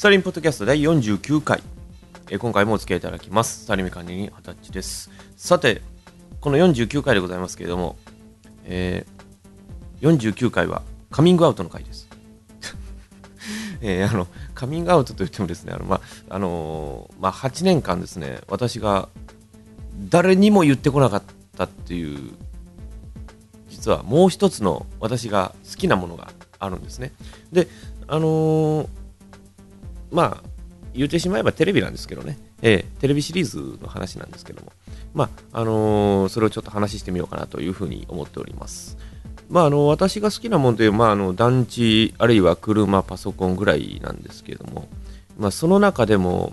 スタリンポッドキャスト第49回、えー今回もお付き合いいただきます。スタリミ管理人二十歳です。さてこの49回でございますけれども、えー49回はカミングアウトの回です。えーあのカミングアウトといってもですねあの、まああのーまあ、8年間ですね私が誰にも言ってこなかったっていう実はもう一つの私が好きなものがあるんですね。であのーまあ言ってしまえばテレビなんですけどね、えーテレビシリーズの話なんですけども。まああのーそれをちょっと話してみようかなというふうに思っております。まあ、あの私が好きなものという、まあ、あの団地あるいは車パソコンぐらいなんですけれども、まあ、その中でも、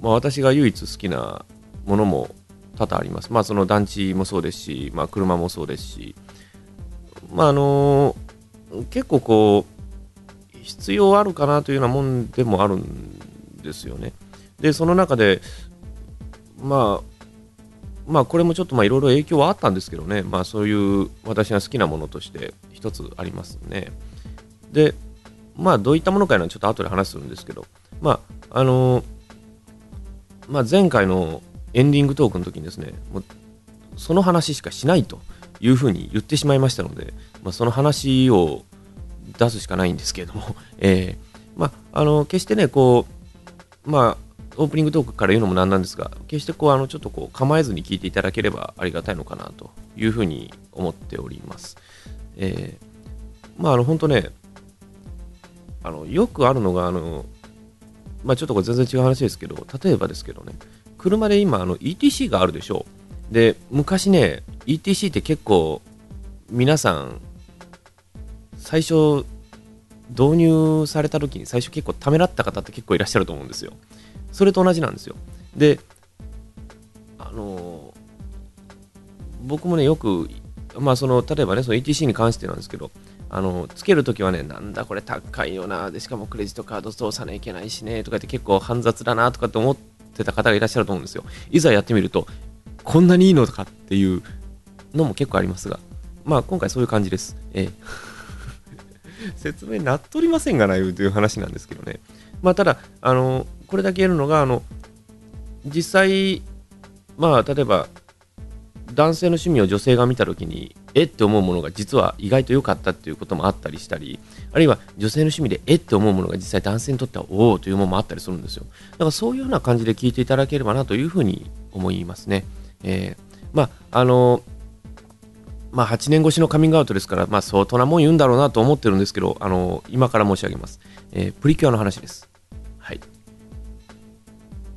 まあ、私が唯一好きなものも多々あります、まあ、その団地もそうですし、まあ、車もそうですし、まああの結構こう必要あるかなというようなもんでもあるんですよね。でその中でまあまあこれもちょっといろいろ影響はあったんですけどね、まあそういう私が好きなものとして一つありますね。で、まあどういったものかいうのはちょっと後で話するんですけど、まああのまあ前回のエンディングトークの時にですね、もうその話しかしないというふうに言ってしまいましたので、まあその話を出すしかないんですけれども、えーまあの決してね、こう、まあオープニングトークから言うのもなんなんですが、決してこうあのちょっとこう構えずに聞いていただければありがたいのかなというふうに思っております。えーまああの本当ね、あのよくあるのがあの、まあ、ちょっとこれ全然違う話ですけど、例えばですけどね、車で今あの ETC があるでしょう。で、昔ね、ETC って結構皆さん最初導入された時に最初結構ためらった方って結構いらっしゃると思うんですよ。それと同じなんですよ。で、あの僕もね、よく、まあ、その例えばね、その ETC に関してなんですけど、あのつけるときはね、なんだこれ高いよな、でしかもクレジットカード操作ねいけないしねとかって結構煩雑だなとかって思ってた方がいらっしゃると思うんですよ。いざやってみると、こんなにいいのかっていうのも結構ありますが、まあ今回そういう感じです。ええ説明なっとりませんがないうという話なんですけどね。まあただ、あのこれだけ言えるのが、あの実際、まあ例えば男性の趣味を女性が見たときに、えって思うものが実は意外と良かったっていうこともあったりしたり、あるいは女性の趣味でえって思うものが実際男性にとってはおおというものもあったりするんですよ。だからそういうような感じで聞いていただければなというふうに思いますね。えーまああのまあ、8年越しのカミングアウトですから、まあ、相当なもん言うんだろうなと思ってるんですけど、あの今から申し上げます。えープリキュアの話です。はい。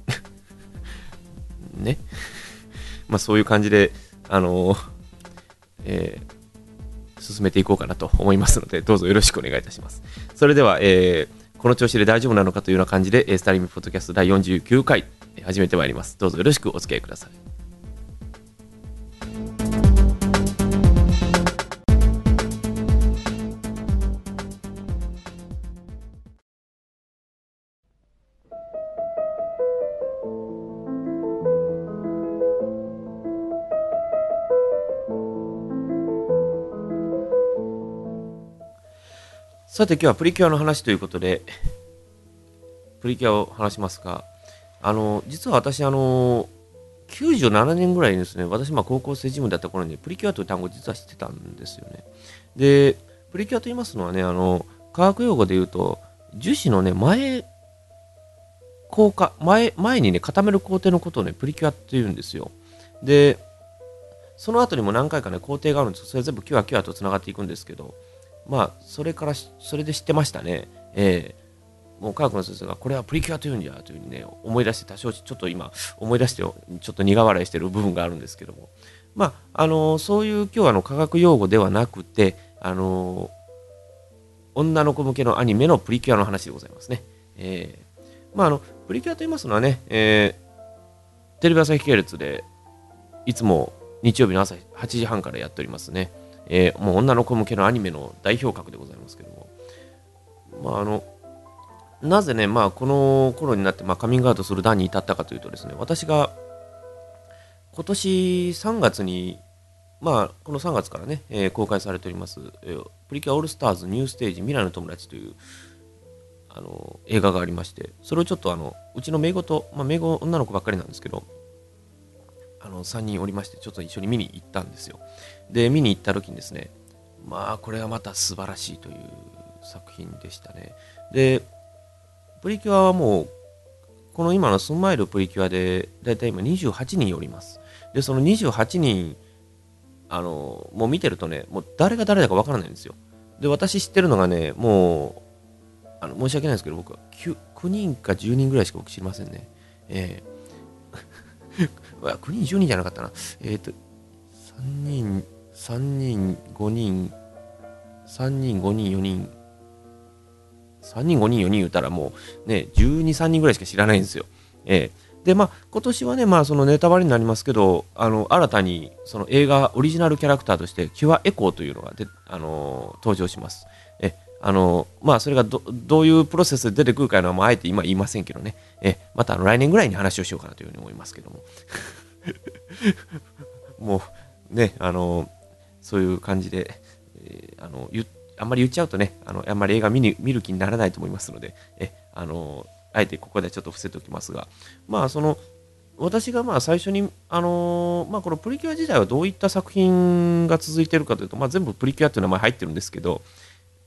ね。まあ、そういう感じで、あのえー進めていこうかなと思いますので、どうぞよろしくお願いいたします。それでは、えーこの調子で大丈夫なのかというような感じで、スタリミポッドキャスト第49回、始めてまいります。どうぞよろしくお付き合いください。さて今日はプリキュアの話ということで、プリキュアを話しますが、あの、実は私、あの、97年ぐらいにですね、私、まあ高校生ジムだった頃に、プリキュアという単語実は知ってたんですよね。で、プリキュアと言いますのはね、あの、科学用語で言うと、樹脂のね、前、硬化、前、前にね、固める工程のことをね、プリキュアって言うんですよ。で、その後にも何回かね、工程があるんですそれ全部キュアキュアと繋がっていくんですけど、まあ、それから、それで知ってましたね。ええもう科学の先生が、これはプリキュアというんじゃというふうにね、思い出して、多少ちょっと今、思い出して、ちょっと苦笑いしてる部分があるんですけども。まあ、あのそういう今日はあの科学用語ではなくて、あの女の子向けのアニメのプリキュアの話でございますね。ええまあ、あの、プリキュアと言いますのはね、えーテレビ朝日系列で、いつも日曜日の朝8時半からやっておりますね。えーもう女の子向けのアニメの代表格でございますけども、まあ、あのなぜね、まあ、この頃になって、まあ、カミングアウトする段に至ったかというとですね私が今年3月に、まあ、この3月からね、えー公開されております、えープリキュアオールスターズニューステージ未来の友達というあの映画がありましてそれをちょっとあのうちの名と、まあ、名子女の子ばっかりなんですけどあの3人おりましてちょっと一緒に見に行ったんですよ。で見に行った時にですねまあこれはまた素晴らしいという作品でしたね。でプリキュアはもうこの今のスマイルプリキュアでだいたい今28人おります。でその28人あのもう見てるとねもう誰が誰だかわからないんですよ。で私知ってるのがねもうあの申し訳ないですけど僕は 9, 9人か10人ぐらいしか僕知りませんね。えー、9人10人じゃなかったな。えっ、ー、と3人3人5人3人5人4人。3人5人4人言ったらもうね12、3人ぐらいしか知らないんですよ。えーでまあ今年はねまあそのネタバレになりますけどあの新たにその映画オリジナルキャラクターとしてキュアエコーというのがであの登場します。あのまあそれがどういうプロセスで出てくるかいうのは、まあ、あえて今言いませんけどね。えまた来年ぐらいに話をしようかなというふうに思いますけども。もうねあのそういう感じで、えー、あのあんまり言っちゃうとねあのあんまり映画見に見る気にならないと思いますのでえあのあえてここでちょっと伏せておきますが、まあ、その、私がまあ最初に、あのー、まあ、このプリキュア時代はどういった作品が続いてるかというと、まあ、全部プリキュアという名前入ってるんですけど、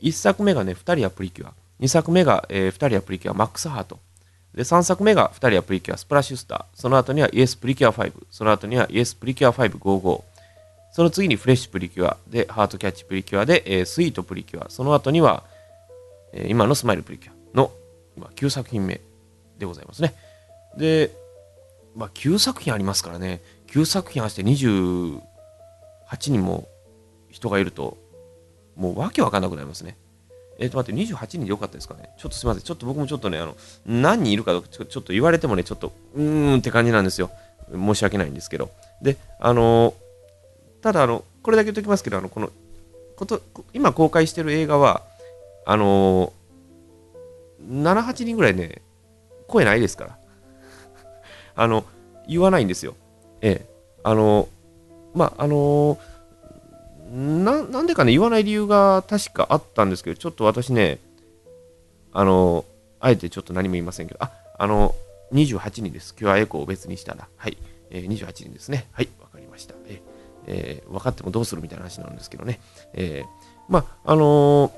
1作目がね、2人はプリキュア、2作目が、えー、2人はプリキュア、マックスハート、で3作目が2人はプリキュア、スプラッシュスター、その後にはイエスプリキュア5、その後にはイエスプリキュア555、その次にフレッシュプリキュア。で、ハートキャッチプリキュアで、えー、スイートプリキュア、その後には、えー、今のスマイルプリキュアの今9作品目でございますね。で、まあ、9作品ありますからね、9作品あして28人も人がいると、もうわけわかんなくなりますね。えっ、ー、と待って、28人でよかったですかね。ちょっとすみません。ちょっと僕もちょっとね、あの、何人いるかちょちょっと言われてもね、ちょっと、うーんって感じなんですよ。申し訳ないんですけど。で、あのただ、あの、これだけ言っておきますけど、あの、この、こと今公開してる映画は、あの7、8人ぐらいね、声ないですから。あの、言わないんですよ。ええ。あの、まあ、あのな、なんでかね、言わない理由が確かあったんですけど、ちょっと私ね、あの、あえてちょっと何も言いませんけど、あ、あの、28人です。キュアエコーを別にしたら。はい。えー、28人ですね。はい、わかりました。え、えー、分かってもどうするみたいな話なんですけどね。えー、まあ、あのー、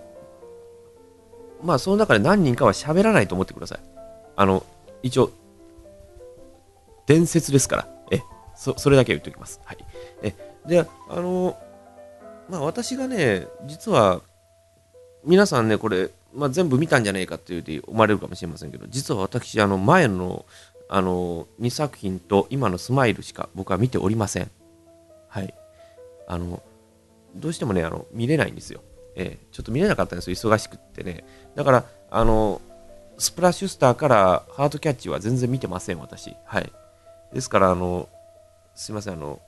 まあ、その中で何人かは喋らないと思ってください。あの、一応、伝説ですから、え、そそれだけは言っておきます。はい。え、で、あの、まあ私がね、実は、皆さんね、これ、まあ、全部見たんじゃないかっていうて思われるかもしれませんけど、実は私、あの、前の、あの、2作品と今のスマイルしか僕は見ておりません。はい。あの、どうしてもね、あの、見れないんですよ。えー、ちょっと見れなかったんですよ、忙しくってね。だから、あの、スプラッシュスターからハートキャッチは全然見てません、私。はい。ですから、あの、すいません、あの、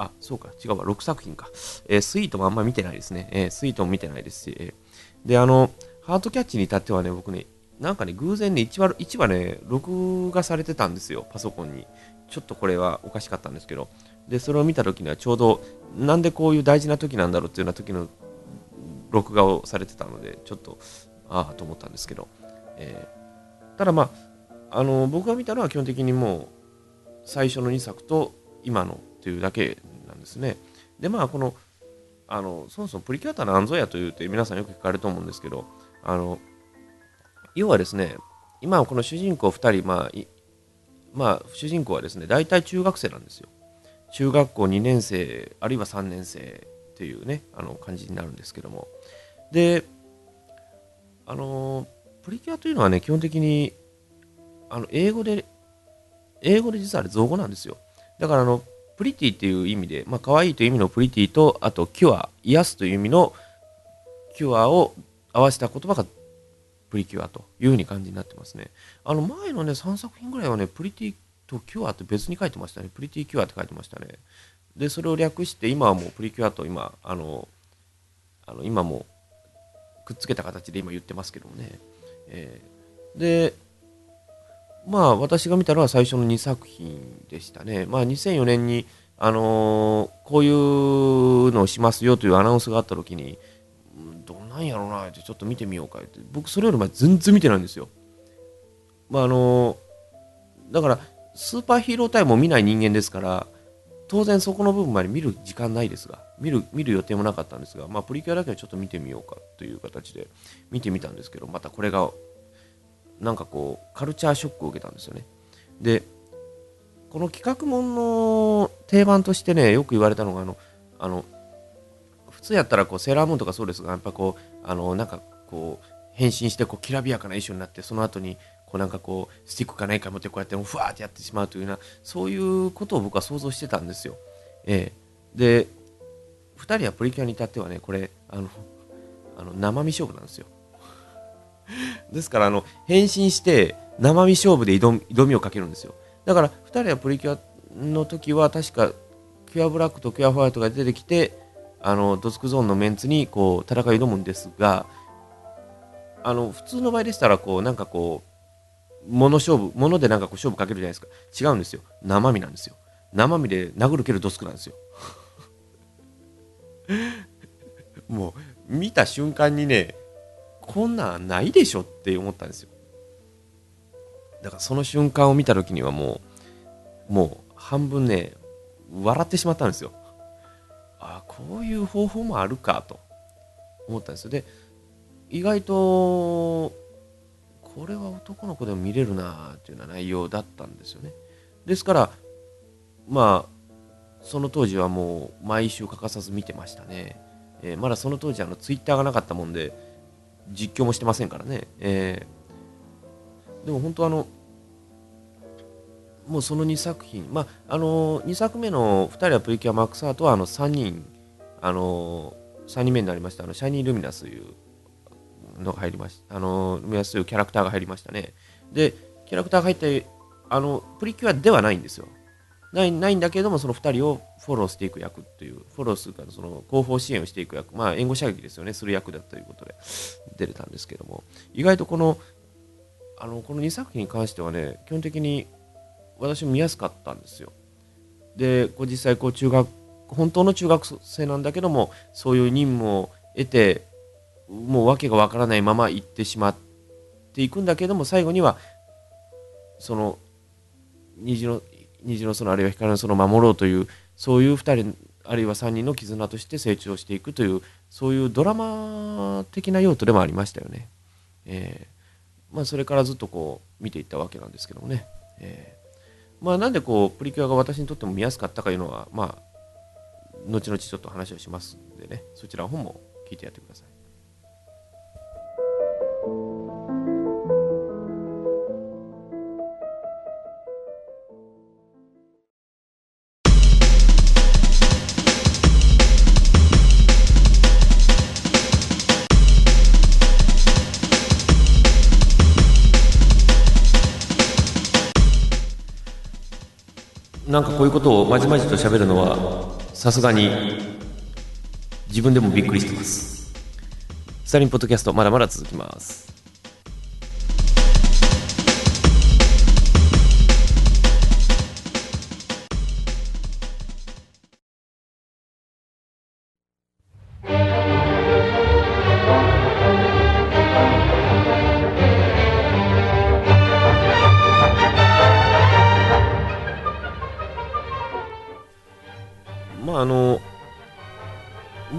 あ、そうか、違うわ、6作品か。えー、スイートもあんま見てないですね。えー、スイートも見てないですし、えー、で、あの、ハートキャッチに至ってはね、僕ね、なんかね、偶然ね、1話、1話ね、録画されてたんですよ、パソコンに。ちょっとこれはおかしかったんですけど。で、それを見た時にはちょうど、なんでこういう大事な時なんだろうっていうような時の録画をされてたので、ちょっと、ああと思ったんですけど、えー、ただまああの僕が見たのは基本的にもう最初の2作と今のというだけですね。でまあこのあのそもそもプリキュアタ何ぞやというて皆さんよく聞かれると思うんですけどあの要はですね今この主人公2人まあまあ主人公はですね大体中学生なんですよ。中学校2年生あるいは3年生というねあの感じになるんですけども。であのプリキュアというのはね、基本的に、あの、英語で、英語で実はあれ造語なんですよ。だからあの、プリティっていう意味で、まあ、可愛いという意味のプリティと、あと、キュア、癒すという意味のキュアを合わせた言葉がプリキュアというふうに感じになってますね。あの、前のね、3作品ぐらいはね、プリティとキュアって別に書いてましたね。プリティキュアって書いてましたね。で、それを略して、今はもうプリキュアと今、あの、あの今もくっつけた形で今言ってますけどもね。えー、で、まあ私が見たのは最初の2作品でしたね。まあ2004年に、あのー、こういうのをしますよというアナウンスがあった時に、どんなんやろうなってちょっと見てみようかって僕それより前全然見てないんですよまああのだからスーパーヒーロータイムを見ない人間ですから当然そこの部分まで見る時間ないですが見る見る予定もなかったんですが、まあ、プリキュアだけはちょっと見てみようかという形で見てみたんですけどまたこれがなんかこうカルチャーショックを受けたんですよねでこの企画もんの定番としてねよく言われたのがあのあの普通やったらこうセーラームーンとかそうですがやっぱこうあのなんかこう変身してこうきらびやかな衣装になってその後にこうなんかこうスティックか何か持ってこうやってふわーってやってしまうというようなそういうことを僕は想像してたんですよ。ええ、で2人はプリキュアに至ってはねこれあのあの生身勝負なんですよ。ですからあの変身して生身勝負で挑み挑みをかけるんですよ。だから2人はプリキュアの時は確かキュアブラックとキュアホワイトが出てきてあのドスクゾーンのメンツにこう戦い挑むんですがあの普通の場合でしたらこうなんかこう物勝負物でなんかこう勝負かけるじゃないですか。違うんですよ。生身なんですよ。生身で殴る蹴るドスクなんですよ。もう見た瞬間にねこんなんないでしょって思ったんですよ。だからその瞬間を見た時にはもうもう半分ね笑ってしまったんですよ。ああこういう方法もあるかと思ったんですよ。で意外とこれは男の子でも見れるなっていうような内容だったんですよね。ですからまあその当時はもう毎週欠かさず見てましたね、えー、まだその当時あのツイッターがなかったもんで実況もしてませんからね、えー、でも本当あのもうその2作品、まあ、あの2作目の2人はプリキュアマックスハートはあの3人、あの3人目になりましたあのシャイニー・ルミナスというのが入りました、あのルミナスというキャラクターが入りましたね。で、キャラクターが入ってあのプリキュアではないんですよ。ないないんだけども、その2人をフォローしていく役という、フォローするかその後方支援をしていく役、まあ、援護射撃ですよね、する役だということで出れたんですけども、意外とこのあのこの2作品に関してはね、基本的に私も見やすかったんですよ。で、こう実際こう中学、本当の中学生なんだけども、そういう任務を得て、もう訳がわからないまま行ってしまっていくんだけども、最後には、その、虹の、虹の園あるいは光の園を守ろうという、そういう2人、あるいは3人の絆として成長していくという、そういうドラマ的な用途でもありましたよね。えー、まあ、それからずっとこう見ていったわけなんですけどもね。えーまあ、なんでこうプリキュアが私にとっても見やすかったかいうのは、まあ、後々ちょっと話をしますんでね、そちらの方も聞いてやってください。こういうことをまじまじと喋るのはさすがに自分でもびっくりしてます。スタリンポッドキャストまだまだ続きます。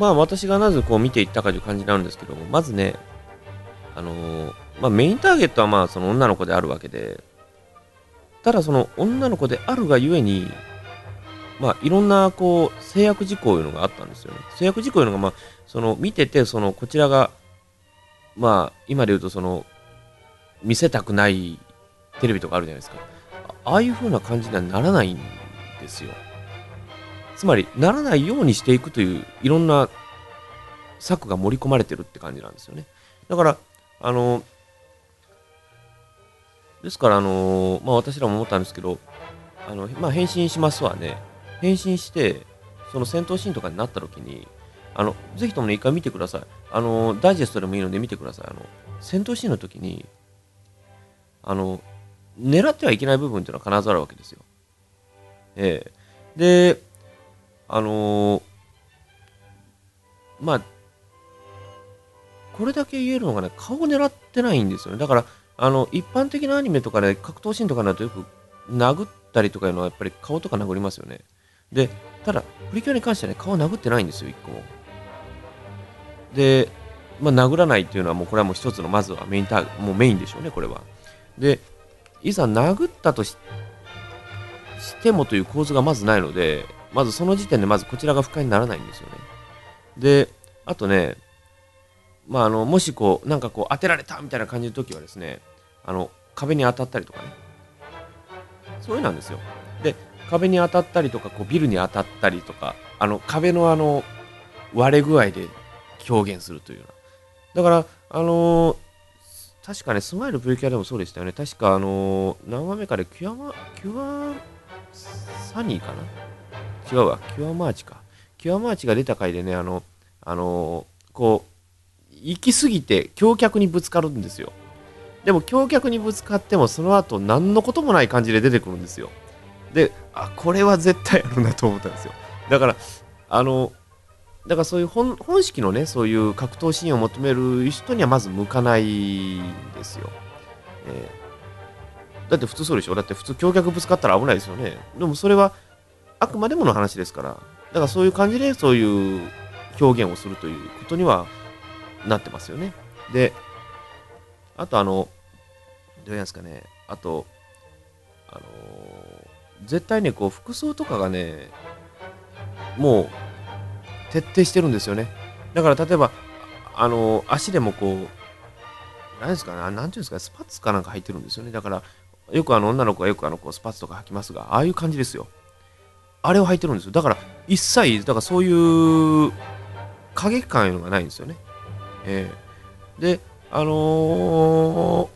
まあ私がなぜこう見ていったかという感じなんですけどもまずねあのまあ、メインターゲットはまあその女の子であるわけでただその女の子であるがゆえにまあいろんなこう制約事項いうのがあったんですよね。制約事項いうのがまあその見ててそのこちらがまあ今で言うとその見せたくないテレビとかあるじゃないですか。ああいう風な感じにはならないんですよ。つまりならないようにしていくといういろんな策が盛り込まれてるって感じなんですよね。だから、あの、ですから、あの、まあ私らも思ったんですけど、あの、まあ変身しますわね。変身して、その戦闘シーンとかになった時に、あの、ぜひともね、一回見てください。あの、ダイジェストでもいいので見てください。あの、戦闘シーンの時に、あの、狙ってはいけない部分っていうのは必ずあるわけですよ。ええで、あのー、まあ、これだけ言えるのがね、顔を狙ってないんですよね。だから、あの、一般的なアニメとかで、格闘シーンとかになるとよく殴ったりとかいうのはやっぱり顔とか殴りますよね。で、ただ、プリキュアに関してはね、顔殴ってないんですよ、一個も。で、まあ、殴らないっていうのはもうこれはもう一つのまずはメインターもうメインでしょうね、これは。で、いざ殴ったとしてもという構図がまずないので、まずその時点でまずこちらが不快にならないんですよね。で、あとね、まあ、あのもしこうなんかこう当てられたみたいな感じの時はですねあの壁に当たったりとかね。そういうなんですよ。で壁に当たったりとかこうビルに当たったりとかあの壁のあの割れ具合で表現するというような。だからあのー、確かねスマイルプリキュアでもそうでしたよね。確かあのー、何話目かでキュアキュアサニーかな？違うわ。キュアマーチか。キュアマーチが出た回でねあのあのー、こう行き過ぎて橋脚にぶつかるんですよ。でも橋脚にぶつかってもその後何のこともない感じで出てくるんですよ。であこれは絶対あるなと思ったんですよ。だからあのだからそういう本本式のねそういう格闘シーンを求める人にはまず向かないんですよ、えー、だって普通そうでしょ？だって普通橋脚ぶつかったら危ないですよね。でもそれはあくまでもの話ですからだからそういう感じでそういう表現をするということにはなってますよね。で、あとあの、どうやんですかね、あと、あの、絶対ね、こう、服装とかがね、もう、徹底してるんですよね。だから例えば、あの、足でもこう、何ですかね、なんていうんですか、スパッツかなんか履いてるんですよね。だから、よくあの女の子はよくあのこうスパッツとか履きますが、ああいう感じですよ。あれを履いてるんですよ。だから、一切、だからそういう過激感いうのがないんですよね。えー、で、あのー、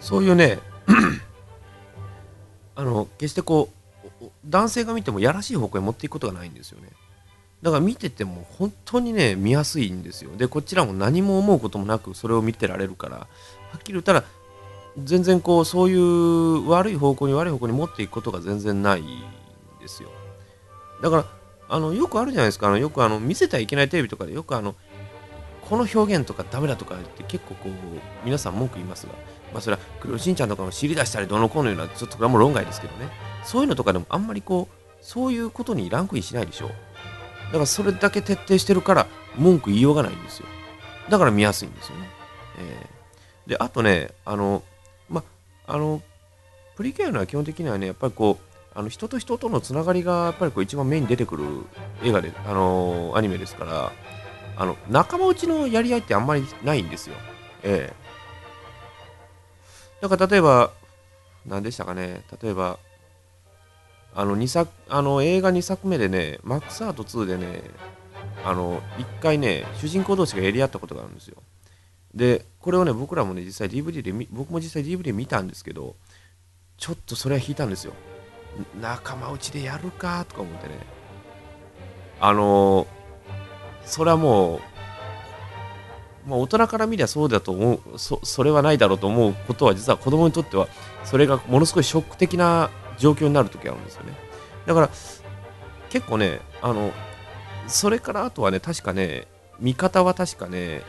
そういうね、あの、決してこう、男性が見てもやらしい方向へ持っていくことがないんですよね。だから見てても本当にね、見やすいんですよ。で、こちらも何も思うこともなくそれを見てられるから、はっきり言ったら、全然こう、そういう悪い方向に悪い方向に持っていくことが全然ないんですよ。だから、あの、よくあるじゃないですか。あのよくあの、見せてはいけないテレビとかでよくあの、この表現とかダメだとかって結構こう皆さん文句言いますが、まあ、それはクロしんちゃんとかも知り出したりどのこうのようなちょっとこれはもう論外ですけどね。そういうのとかでもあんまりこうそういうことにランクインしないでしょだからそれだけ徹底してるから文句言いようがないんですよ。だから見やすいんですよね、えー、であとねあのまあのプリキュアのは基本的にはねやっぱりこうあの人と人とのつながりがやっぱりこう一番メインに出てくる映画で、あのー、アニメですからあの仲間内のやり合いってあんまりないんですよ。ええだから例えば、何でしたかね、例えば、あの2作あの映画2作目でね、マックスアート2でね、あの1回ね、主人公同士がやり合ったことがあるんですよ。で、これをね、僕らもね、実際 DVD で、僕も実際 DVD で見たんですけど、ちょっとそれは引いたんですよ。仲間内でやるかとか思ってね。あのそれはもう、まあ、大人から見りゃそうだと思うそ、それはないだろうと思うことは、実は子供にとっては、それがものすごいショック的な状況になるときあるんですよね。だから、結構ね、あの、それからあとはね、確かね、見方は確かね、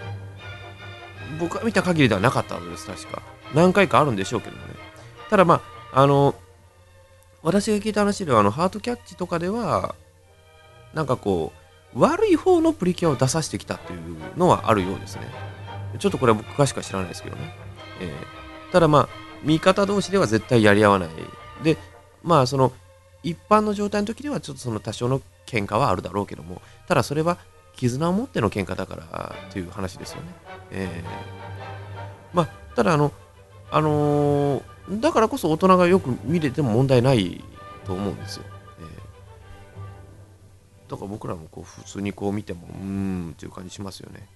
僕が見た限りではなかったのです、確か。何回かあるんでしょうけどもね。ただまあ、あの、私が聞いた話では、あの、ハートキャッチとかでは、なんかこう、悪い方のプリキュアを出させてきたっていうのはあるようですね。ちょっとこれは僕詳しくは知らないですけどね。えー、ただまあ、味方同士では絶対やり合わない。で、まあその、一般の状態の時ではちょっとその多少の喧嘩はあるだろうけども、ただそれは絆を持っての喧嘩だからという話ですよね。えー、まあ、ただあの、あのー、だからこそ大人がよく見れても問題ないと思うんですよ。えだから僕らもこう普通にこう見てもうーんっていう感じしますよね。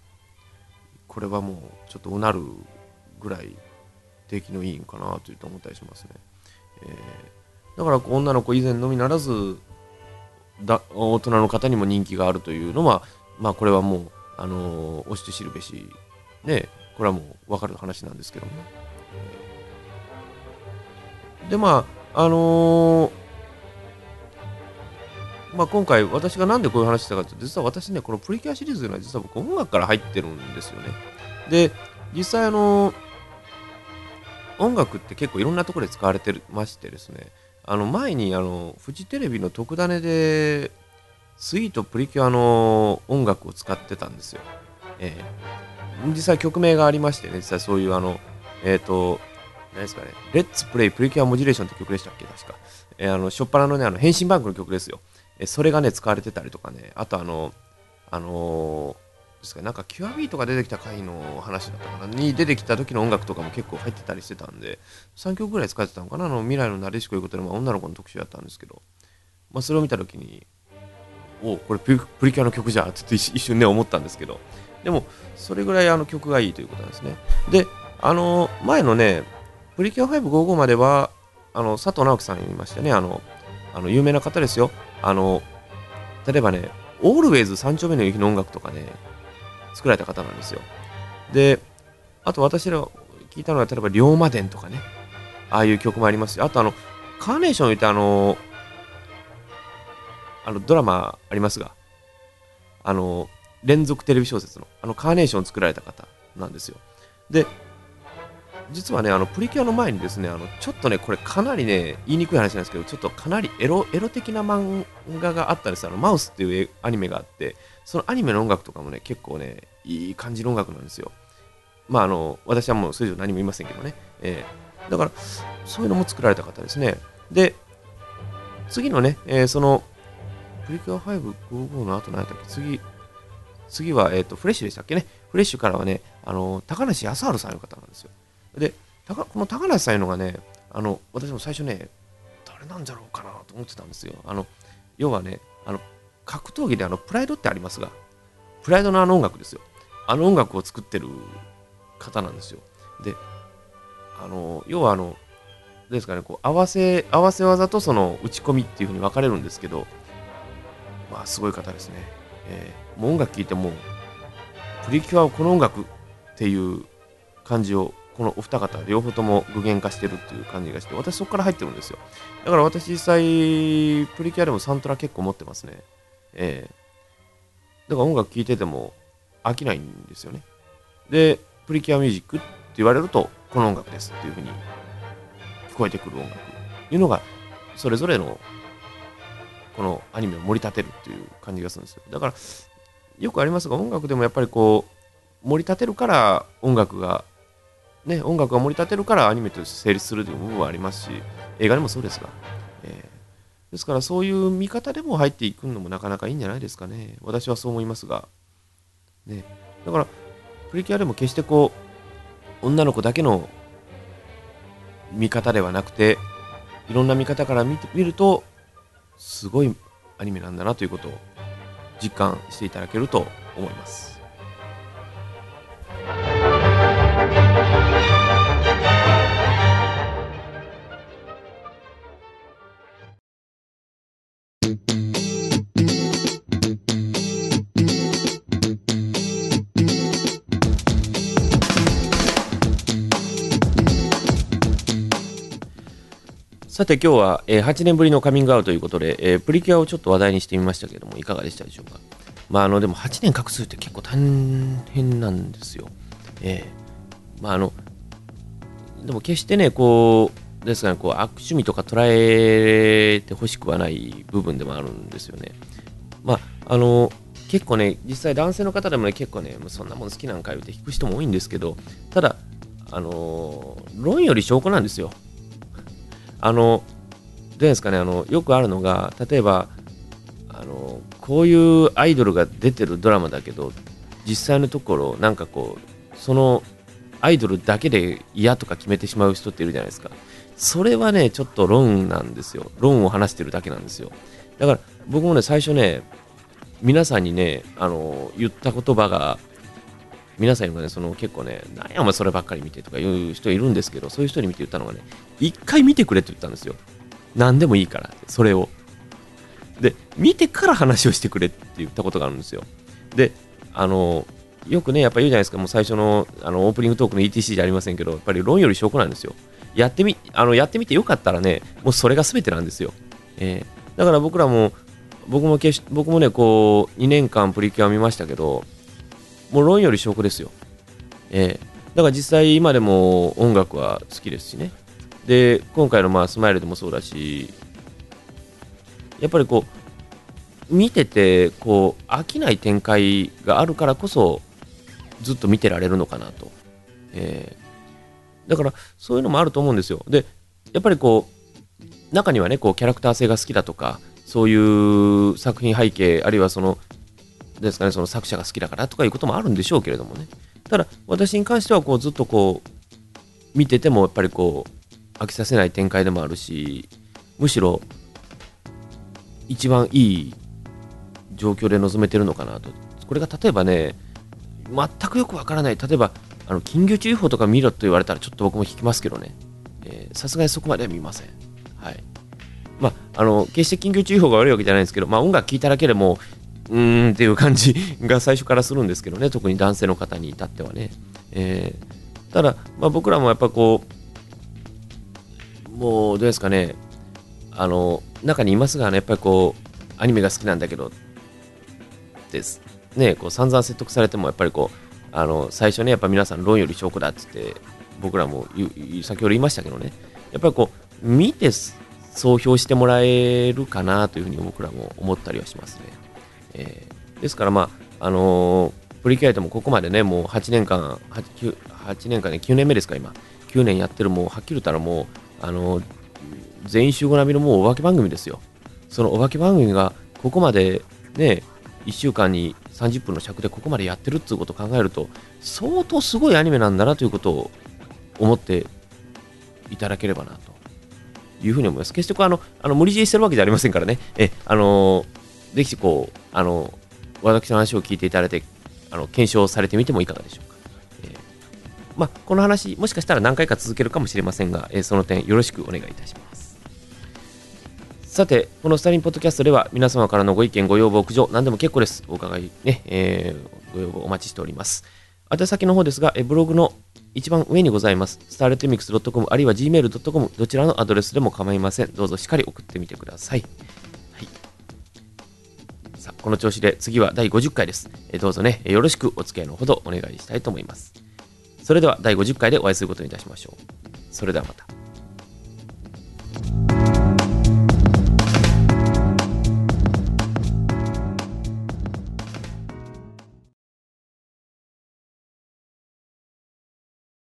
これはもうちょっとうなるぐらい出来のいいんかなというと思ったりしますね、えー、だから女の子以前のみならずだ大人の方にも人気があるというのはまあこれはもうあのー、押して知るべしねこれはもう分かる話なんですけども、ね、でまああのーまあ、今回私が何でこういう話したかというと実は私ねこのプリキュアシリーズというのは実は僕音楽から入ってるんですよね。で、実際あの、音楽って結構いろんなところで使われてましてですね、あの前にあのフジテレビの特ダネでスイートプリキュアの音楽を使ってたんですよ。えー、実際曲名がありましてね、実際そういうあの、えっ、と、何ですかね、レッツプレイプリキュアモジュレーションって曲でしたっけ、確か。えー、あの、しょっぱなのね、あの、変身バンクの曲ですよ。えー、それがね、使われてたりとかね、あとあの、あのー、ですかなんかキュアビートが出てきた回の話だったかな？に出てきた時の音楽とかも結構入ってたりしてたんで3曲ぐらい使ってたのかな？あの未来のなでしこいうことで、まあ、女の子の特集やったんですけど、まあ、それを見た時におこれプリキュアの曲じゃって一瞬ね思ったんですけど。でもそれぐらいあの曲がいいということなんですね。であの前のねプリキュア555まではあの佐藤直樹さん言いましたね。あのあの有名な方ですよ。あの例えばねオールウェイズ三丁目の雪の音楽とかね作られた方なんですよ。であと私ら聞いたのは例えば龍馬伝とかね。ああいう曲もありますしあとあのカーネーション言ってあのあのドラマありますが、あの、連続テレビ小説の、あの、カーネーションを作られた方なんですよ。で、実はね、あの、プリキュアの前にですね、あの、ちょっとね、これかなりね、言いにくい話なんですけど、ちょっとかなりエロ、エロ的な漫画があったんですあの、マウスっていうアニメがあって、そのアニメの音楽とかもね、結構ね、いい感じの音楽なんですよ。まあ、あの、私はもうそれ以上何も言いませんけどね。えー、だから、そういうのも作られた方ですね。で、次のね、えー、その、プリキュア555の後何やったっけ？次、次は、えっ、ー、と、フレッシュでしたっけね？フレッシュからはね、あの、高梨康治さんの方なんですよ。で、この高梨さんいうのがね、あの、私も最初ね、誰なんじゃろうかなと思ってたんですよ。あの、要はね、あの、格闘技であの、プライドってありますが、プライドのあの音楽ですよ。あの音楽を作ってる方なんですよ。で、あの、要はあの、ですかね、こう合わせ、合わせ技とその打ち込みっていうふうに分かれるんですけど、まあ、すごい方ですね。えー、もう音楽聴いても、プリキュアをこの音楽っていう感じを、このお二方、両方とも具現化してるっていう感じがして、私そこから入ってるんですよ。だから私実際、プリキュアでもサントラ結構持ってますね。えー、だから音楽聴いてても飽きないんですよね。で、プリキュアミュージックって言われると、この音楽ですっていうふうに聞こえてくる音楽いうのが、それぞれのこのアニメを盛り立てるっていう感じがするんですよだからよくありますが音楽でもやっぱりこう盛り立てるから音楽がね音楽が盛り立てるからアニメとして成立するという部分はありますし映画でもそうですが、えー、ですからそういう見方でも入っていくのもなかなかいいんじゃないですかね私はそう思いますがねだからプリキュアでも決してこう女の子だけの見方ではなくていろんな見方から見てみるとすごいアニメなんだなということを実感していただけると思います。さて今日は、えー、8年ぶりのカミングアウトということで、えー、プリキュアをちょっと話題にしてみましたけども、いかがでしたでしょうか？まあ、あの、でも8年隠すって結構大変なんですよ。えー、まあ、あの、でも決してね、こう、ですから、こう、悪趣味とか捉えてほしくはない部分でもあるんですよね。まあ、あの、結構ね、実際男性の方でもね、結構ね、そんなもん好きなんか言うて引く人も多いんですけど、ただ、あの論より証拠なんですよ。あの、どうですかね、あの、よくあるのが、例えば、あの、こういうアイドルが出てるドラマだけど、実際のところ、なんかこう、そのアイドルだけで嫌とか決めてしまう人っているじゃないですか。それはね、ちょっと論なんですよ。論を話してるだけなんですよ。だから、僕もね、最初ね、皆さんにね、あの、言った言葉が、皆さんにもね、その結構ね、何やお前そればっかり見てとか言う人いるんですけど、そういう人に見て言ったのがね、一回見てくれって言ったんですよ。何でもいいからって、それを。で、見てから話をしてくれって言ったことがあるんですよ。で、あの、よくね、やっぱ言うじゃないですか、もう最初のあのオープニングトークの ETC じゃありませんけど、やっぱり論より証拠なんですよ。やってみ、あのやってみてよかったらね、もうそれが全てなんですよ。えー、だから僕らも、僕も決し僕もね、こう、2年間プリキュア見ましたけど、もう論より証拠ですよ。えー、だから実際今でも音楽は好きですしねで今回のまあスマイルでもそうだしやっぱりこう見ててこう飽きない展開があるからこそずっと見てられるのかなと、えー、だからそういうのもあると思うんですよ。でやっぱりこう中にはねこうキャラクター性が好きだとかそういう作品背景あるいはそのですかねその作者が好きだからとかいうこともあるんでしょうけれどもね。ただ私に関してはこうずっとこう見ててもやっぱりこう飽きさせない展開でもあるしむしろ一番いい状況で臨めてるのかなと。これが例えばね全くよくわからない。例えばあの金魚注意報とか見ろと言われたらちょっと僕も引きますけどね。さすがにそこまでは見ません。はい。まあ、あの決して緊急注意報が悪いわけじゃないんですけど、まあ、音楽聴いただけでもうーんっていう感じが最初からするんですけどね。特に男性の方に至ってはね、えー、ただ、まあ、僕らもやっぱこうもうどうですかね。あの中にいますがねやっぱりこうアニメが好きなんだけどです。ねこう散々説得されてもやっぱりこうあの最初ねやっぱ皆さん論より証拠だっつって僕らも先ほど言いましたけどねやっぱりこう見て総評してもらえるかなというふうに僕らも思ったりはしますね。えー、ですから、まああのー、プリキュアイトもここまでね、もう8年間、8, 8年間ね、9年目ですか、今、9年やってる、もうはっきり言ったらもう、あのー、全員集合並みのもうお化け番組ですよ。そのお化け番組がここまでね、1週間に30分の尺でここまでやってるっていうことを考えると、相当すごいアニメなんだなということを思っていただければなというふうに思います。決してこうあのあの無理強いしてるわけじゃありませんからね、えあのぜひこうあの私の話を聞いていただいてあの検証されてみてもいかがでしょうか。えー、まあ、この話、もしかしたら何回か続けるかもしれませんが、えー、その点よろしくお願いいたします。さて、このスタリンポッドキャストでは皆様からのご意見、ご要望、苦情、何でも結構です。お伺いね、えー、ご要望お待ちしております。宛先の方ですが、えブログの一番上にございます。スターレテミックス .com あるいは gmail.com どちらのアドレスでも構いません。どうぞしっかり送ってみてください。はい。さあ、この調子で次は第50回です。えどうぞね、よろしくお付き合いのほどお願いしたいと思います。それでは第50回でお会いすることにいたしましょう。それではまた。